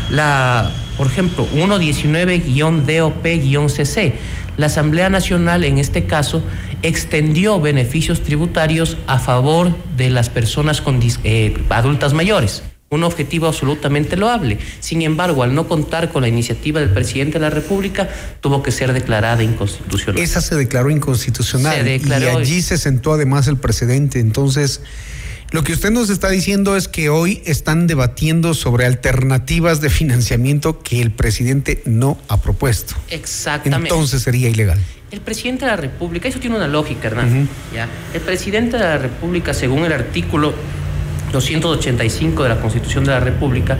la por ejemplo, 119-DOP-CC. La Asamblea Nacional, en este caso, extendió beneficios tributarios a favor de las personas con, eh, adultas mayores. Un objetivo absolutamente loable. Sin embargo, al no contar con la iniciativa del presidente de la República, tuvo que ser declarada inconstitucional. Esa se declaró inconstitucional. y allí se sentó además el precedente. Entonces, lo que usted nos está diciendo es que hoy están debatiendo sobre alternativas de financiamiento que el presidente no ha propuesto. Exactamente. Entonces sería ilegal. El presidente de la República, eso tiene una lógica, Hernán. ¿ya? El presidente de la República, según el artículo 285 de la Constitución de la República,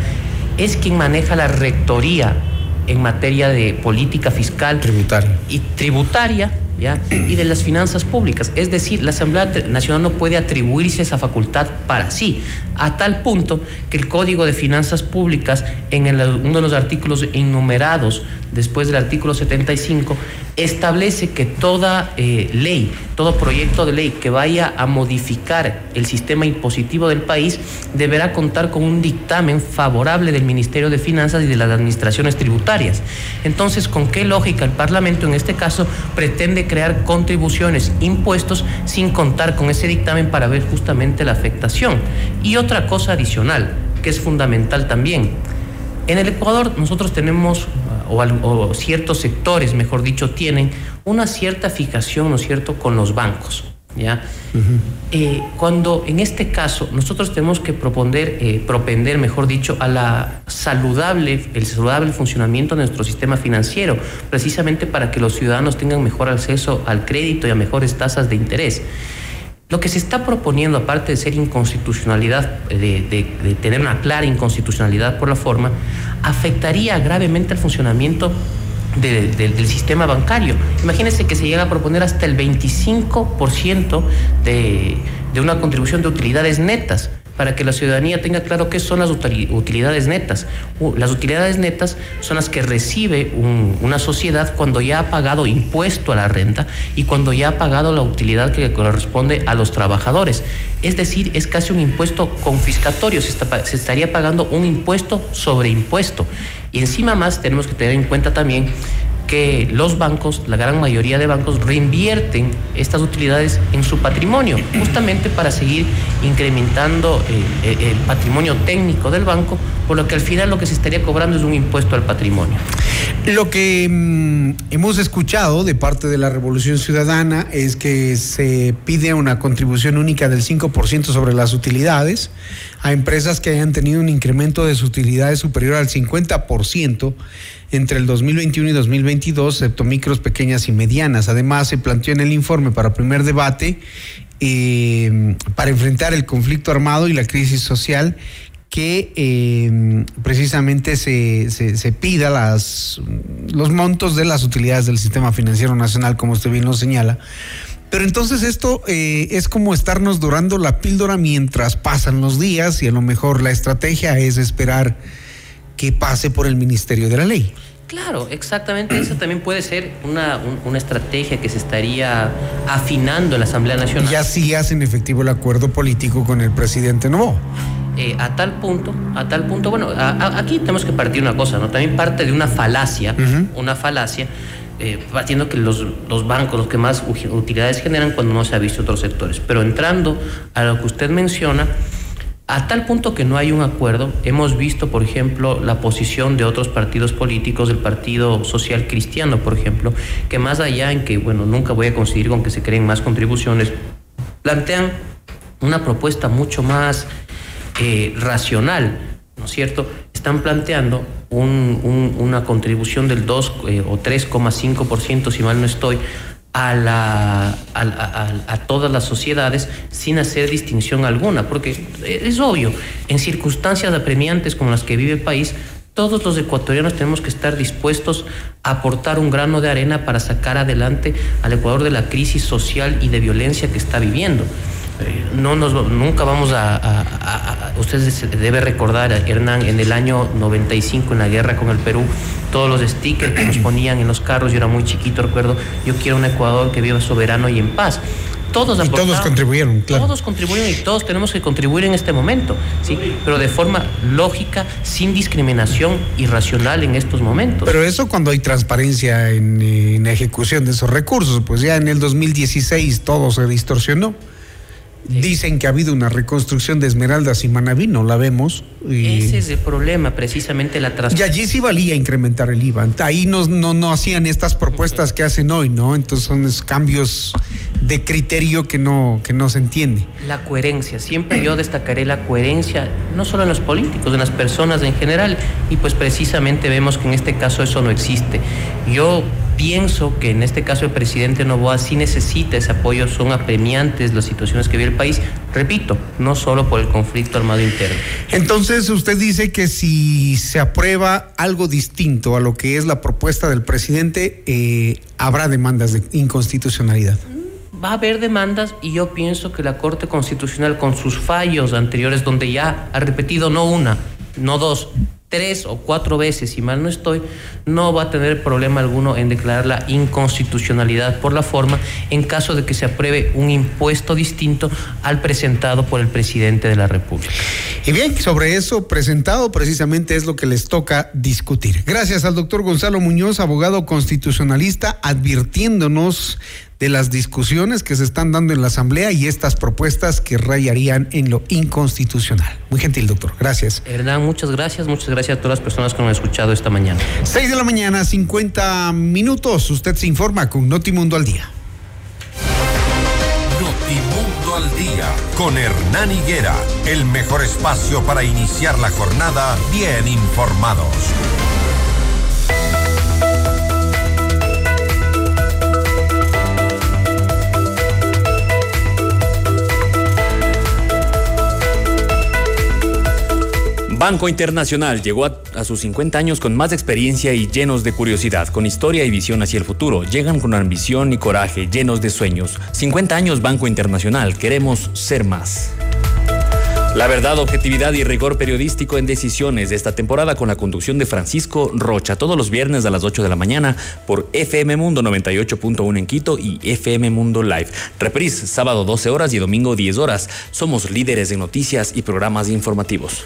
es quien maneja la rectoría en materia de política fiscal tributaria. y tributaria y de las finanzas públicas. Es decir, la Asamblea Nacional no puede atribuirse esa facultad para sí, a tal punto que el Código de Finanzas Públicas, en uno de los artículos enumerados después del artículo 75, establece que toda eh, ley, todo proyecto de ley que vaya a modificar el sistema impositivo del país deberá contar con un dictamen favorable del Ministerio de Finanzas y de las administraciones tributarias. Entonces, ¿con qué lógica el Parlamento en este caso pretende crear contribuciones, impuestos, sin contar con ese dictamen para ver justamente la afectación? Y otra cosa adicional, que es fundamental también. En el Ecuador nosotros tenemos o, ciertos sectores, mejor dicho, tienen una cierta fijación, ¿no es cierto?, con los bancos. ¿ya? Eh, cuando en este caso nosotros tenemos que proponer, eh, propender, mejor dicho, a la saludable, el saludable funcionamiento de nuestro sistema financiero, precisamente para que los ciudadanos tengan mejor acceso al crédito y a mejores tasas de interés. Lo que se está proponiendo, aparte de ser inconstitucionalidad, de, tener una clara inconstitucionalidad por la forma, afectaría gravemente el funcionamiento del sistema bancario. Imagínense que se llega a proponer hasta el 25% de, de una contribución de utilidades netas para que la ciudadanía tenga claro qué son las utilidades netas. Las utilidades netas son las que recibe una sociedad cuando ya ha pagado impuesto a la renta y cuando ya ha pagado la utilidad que corresponde a los trabajadores. Es decir, es casi un impuesto confiscatorio, se, se estaría pagando un impuesto sobre impuesto. Y encima más tenemos que tener en cuenta también que los bancos, la gran mayoría de bancos, reinvierten estas utilidades en su patrimonio, justamente para seguir incrementando el, patrimonio técnico del banco, por lo que al final lo que se estaría cobrando es un impuesto al patrimonio. Lo que mm, hemos escuchado de parte de la Revolución Ciudadana es que se pide una contribución única del 5% sobre las utilidades a empresas que hayan tenido un incremento de sus utilidades superior al 50% entre el 2021 y 2022, excepto micros, pequeñas y medianas. Además, se planteó en el informe para primer debate eh, para enfrentar el conflicto armado y la crisis social que eh, precisamente se, se, pida las, los montos de las utilidades del sistema financiero nacional, como usted bien lo señala. Pero entonces esto eh, es como estarnos dorando la píldora mientras pasan los días y a lo mejor la estrategia es esperar que pase por el Ministerio de la Ley. Claro, exactamente. Esa también puede ser una, estrategia que se estaría afinando en la Asamblea Nacional. Y así hacen efectivo el acuerdo político con el presidente Novo. Eh, a tal punto, a tal punto, bueno, aquí tenemos que partir una cosa, ¿no? También parte de una falacia, una falacia, eh, partiendo que los, los, bancos, los que más utilidades generan cuando no se ha visto otros sectores. Pero entrando a lo que usted menciona, a tal punto que no hay un acuerdo, hemos visto, por ejemplo, la posición de otros partidos políticos, del Partido Social Cristiano, por ejemplo, que más allá en que, bueno, nunca voy a coincidir con que se creen más contribuciones, plantean una propuesta mucho más eh, racional, ¿no es cierto? Están planteando una contribución del 2 eh, o 3,5%, si mal no estoy, a, todas las sociedades sin hacer distinción alguna, porque es obvio, en circunstancias apremiantes como las que vive el país, todos los ecuatorianos tenemos que estar dispuestos a aportar un grano de arena para sacar adelante al Ecuador de la crisis social y de violencia que está viviendo. No nos, nunca vamos a, a, Usted debe recordar, Hernán, en el año 95, en la guerra con el Perú, todos los stickers que nos ponían en los carros, yo era muy chiquito, recuerdo, yo quiero un Ecuador que viva soberano y en paz todos y todos contribuyeron, claro. Todos contribuyeron y todos tenemos que contribuir en este momento, ¿sí? Pero de forma lógica, sin discriminación y racional en estos momentos. Pero eso cuando hay transparencia en, en ejecución de esos recursos, pues ya en el 2016 todo se distorsionó. Dicen que ha habido una reconstrucción de Esmeraldas y Manaví, no la vemos. Ese es el problema, precisamente la. Y allí sí valía incrementar el IVA. Ahí no, no, no hacían estas propuestas que hacen hoy, ¿no? Entonces son cambios de criterio que no, que no se entiende. La coherencia, siempre yo destacaré la coherencia, no solo en los políticos, en las personas en general, y pues precisamente vemos que en este caso eso no existe. Yo pienso que en este caso el presidente Novoa sí necesita ese apoyo, son apremiantes las situaciones que vive el país, repito, no solo por el conflicto armado interno. Entonces usted dice que si se aprueba algo distinto a lo que es la propuesta del presidente, eh, habrá demandas de inconstitucionalidad va a haber demandas y yo pienso que la Corte Constitucional con sus fallos anteriores, donde ya ha repetido no una, no dos, tres o cuatro veces, si mal no estoy, no va a tener problema alguno en declarar la inconstitucionalidad por la forma en caso de que se apruebe un impuesto distinto al presentado por el presidente de la República. Y bien, sobre eso presentado precisamente es lo que les toca discutir. Gracias al doctor Gonzalo Muñoz, abogado constitucionalista, advirtiéndonos de las discusiones que se están dando en la Asamblea y estas propuestas que rayarían en lo inconstitucional. Muy gentil, doctor. Gracias. Hernán, muchas gracias. Muchas gracias a todas las personas que nos han escuchado esta mañana. Seis de la mañana, 50 minutos. Usted se informa con Notimundo al Día. Notimundo al Día con Hernán Higuera. El mejor espacio para iniciar la jornada bien informados. Banco Internacional llegó a, sus 50 años con más experiencia y llenos de curiosidad, con historia y visión hacia el futuro. Llegan con ambición y coraje, llenos de sueños. 50 años Banco Internacional, queremos ser más. La verdad, objetividad y rigor periodístico en decisiones de esta temporada con la conducción de Francisco Rocha, todos los viernes a las 8 de la mañana por FM Mundo 98.1 en Quito y FM Mundo Live. Reprise, sábado 12 horas y domingo 10 horas. Somos líderes de noticias y programas informativos.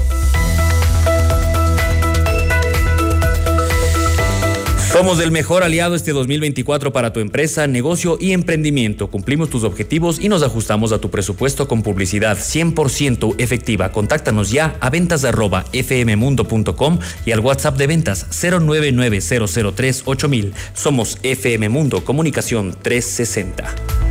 Somos el mejor aliado este 2024 para tu empresa, negocio y emprendimiento. Cumplimos tus objetivos y nos ajustamos a tu presupuesto con publicidad 100% efectiva. Contáctanos ya a ventas fmmundo.com y al WhatsApp de ventas 099 Somos FM Mundo Comunicación 360.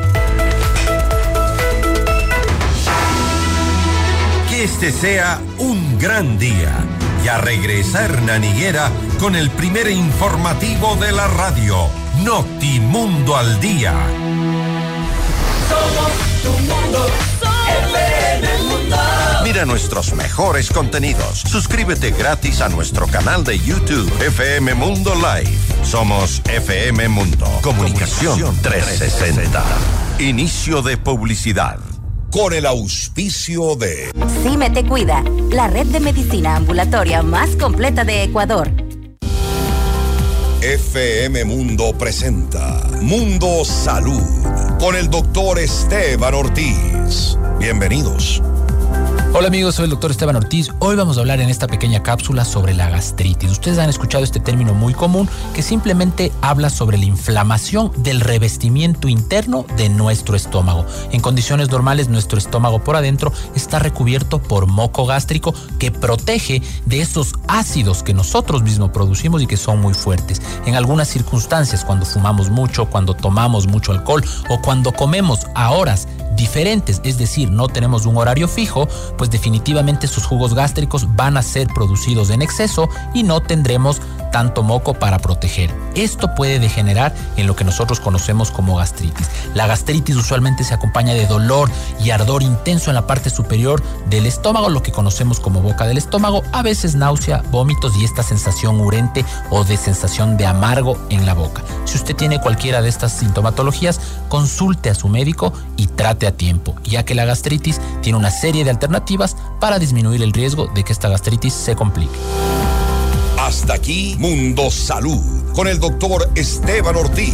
Este sea un gran día. Y a regresar Hernán con el primer informativo de la radio, Notimundo al Día. Somos tu mundo, mundo. Mira nuestros mejores contenidos. Suscríbete gratis a nuestro canal de YouTube, FM Mundo Live. Somos FM Mundo. Comunicación 360. Inicio de publicidad con el auspicio de Cime Te Cuida, la red de medicina ambulatoria más completa de Ecuador. FM Mundo presenta Mundo Salud con el doctor Esteban Ortiz. Bienvenidos. Hola amigos, soy el doctor Esteban Ortiz. Hoy vamos a hablar en esta pequeña cápsula sobre la gastritis. Ustedes han escuchado este término muy común que simplemente habla sobre la inflamación del revestimiento interno de nuestro estómago. En condiciones normales nuestro estómago por adentro está recubierto por moco gástrico que protege de esos ácidos que nosotros mismos producimos y que son muy fuertes. En algunas circunstancias, cuando fumamos mucho, cuando tomamos mucho alcohol o cuando comemos a horas diferentes, es decir, no tenemos un horario fijo, pues definitivamente sus jugos gástricos van a ser producidos en exceso y no tendremos tanto moco para proteger. Esto puede degenerar en lo que nosotros conocemos como gastritis. La gastritis usualmente se acompaña de dolor y ardor intenso en la parte superior del estómago, lo que conocemos como boca del estómago, a veces náusea, vómitos y esta sensación urente o de sensación de amargo en la boca. Si usted tiene cualquiera de estas sintomatologías, consulte a su médico y trate a tiempo, ya que la gastritis tiene una serie de alternativas para disminuir el riesgo de que esta gastritis se complique. Hasta aquí Mundo Salud con el doctor Esteban Ortiz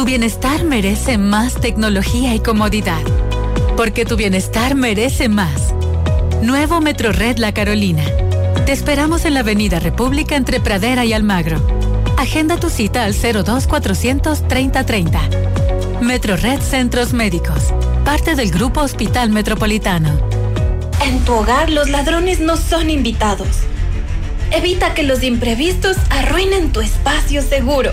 Tu bienestar merece más tecnología y comodidad. Porque tu bienestar merece más. Nuevo Metrored La Carolina. Te esperamos en la Avenida República entre Pradera y Almagro. Agenda tu cita al 02 400 3030. Metrored Centros Médicos. Parte del Grupo Hospital Metropolitano. En tu hogar los ladrones no son invitados. Evita que los imprevistos arruinen tu espacio seguro.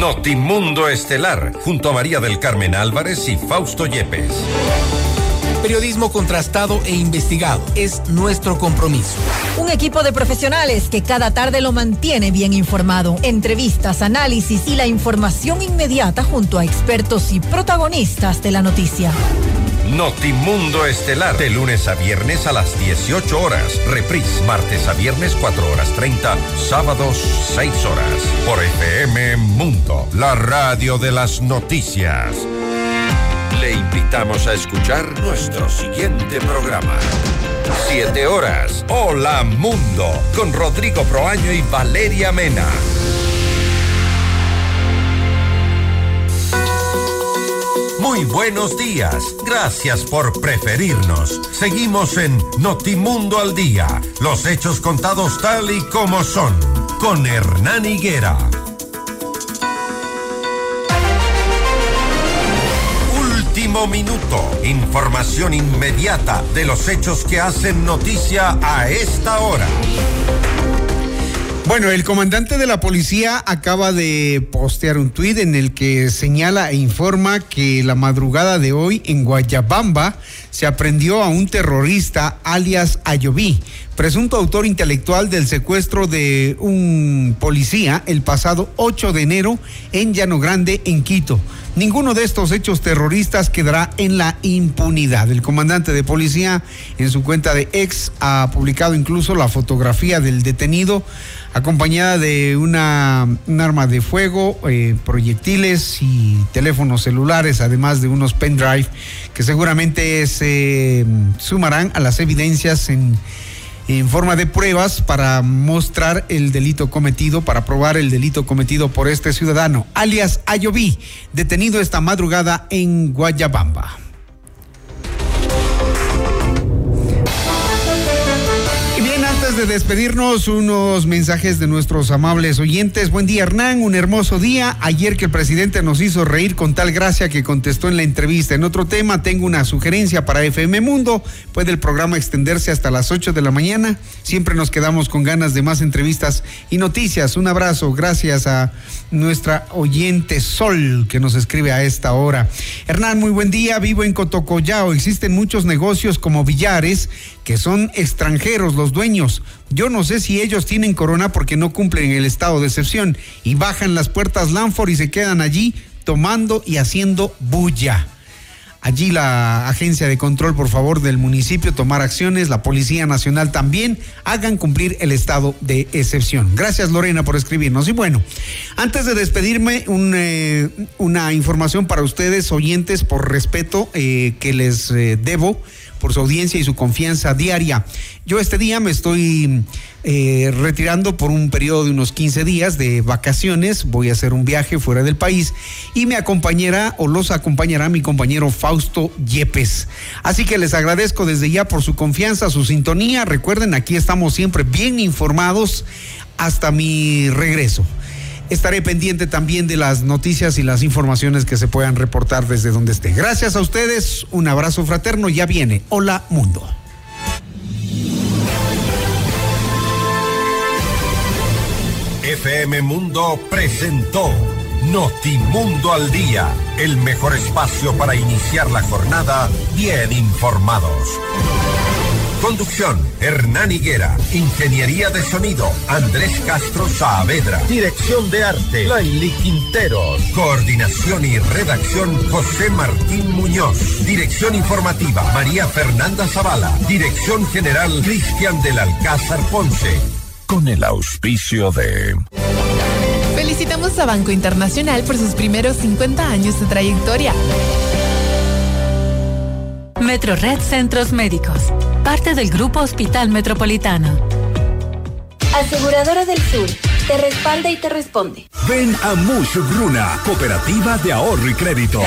Notimundo Estelar, junto a María del Carmen Álvarez y Fausto Yepes. Periodismo contrastado e investigado es nuestro compromiso. Un equipo de profesionales que cada tarde lo mantiene bien informado. Entrevistas, análisis y la información inmediata junto a expertos y protagonistas de la noticia. Notimundo Estelar, de lunes a viernes a las 18 horas. Reprise, martes a viernes 4 horas 30, sábados 6 horas. Por FM Mundo, la radio de las noticias. Le invitamos a escuchar nuestro siguiente programa. 7 horas. Hola Mundo, con Rodrigo Proaño y Valeria Mena. Buenos días. Gracias por preferirnos. Seguimos en Notimundo al Día. Los hechos contados tal y como son. Con Hernán Higuera. Último minuto. Información inmediata de los hechos que hacen noticia a esta hora. Bueno, el comandante de la policía acaba de postear un tuit en el que señala e informa que la madrugada de hoy en Guayabamba se aprendió a un terrorista alias Ayoví, presunto autor intelectual del secuestro de un policía el pasado 8 de enero en Llano Grande, en Quito. Ninguno de estos hechos terroristas quedará en la impunidad. El comandante de policía en su cuenta de ex ha publicado incluso la fotografía del detenido acompañada de una, un arma de fuego, eh, proyectiles y teléfonos celulares, además de unos pendrive que seguramente se sumarán a las evidencias en, en forma de pruebas para mostrar el delito cometido, para probar el delito cometido por este ciudadano, alias Ayoví, detenido esta madrugada en Guayabamba. De despedirnos, unos mensajes de nuestros amables oyentes. Buen día, Hernán. Un hermoso día. Ayer que el presidente nos hizo reír con tal gracia que contestó en la entrevista. En otro tema, tengo una sugerencia para FM Mundo. Puede el programa extenderse hasta las 8 de la mañana. Siempre nos quedamos con ganas de más entrevistas y noticias. Un abrazo. Gracias a nuestra oyente Sol que nos escribe a esta hora. Hernán, muy buen día. Vivo en Cotocollao. Existen muchos negocios como billares que son extranjeros los dueños. Yo no sé si ellos tienen corona porque no cumplen el estado de excepción y bajan las puertas Lanford y se quedan allí tomando y haciendo bulla. Allí la agencia de control, por favor, del municipio tomar acciones, la Policía Nacional también, hagan cumplir el estado de excepción. Gracias Lorena por escribirnos. Y bueno, antes de despedirme, eh, una información para ustedes, oyentes, por respeto eh, que les eh, debo por su audiencia y su confianza diaria. Yo este día me estoy eh, retirando por un periodo de unos 15 días de vacaciones, voy a hacer un viaje fuera del país y me acompañará o los acompañará mi compañero Fausto Yepes. Así que les agradezco desde ya por su confianza, su sintonía. Recuerden, aquí estamos siempre bien informados hasta mi regreso. Estaré pendiente también de las noticias y las informaciones que se puedan reportar desde donde esté. Gracias a ustedes, un abrazo fraterno, ya viene. Hola Mundo. FM Mundo presentó Notimundo al Día, el mejor espacio para iniciar la jornada bien informados. Conducción, Hernán Higuera. Ingeniería de sonido, Andrés Castro Saavedra. Dirección de arte, Laili Quinteros. Coordinación y redacción, José Martín Muñoz. Dirección informativa, María Fernanda Zavala. Dirección general, Cristian del Alcázar Ponce. Con el auspicio de... Felicitamos a Banco Internacional por sus primeros 50 años de trayectoria. Metrored Centros Médicos, parte del Grupo Hospital Metropolitano. Aseguradora del Sur, te respalda y te responde. Ven a Mush Gruna, Cooperativa de Ahorro y Crédito.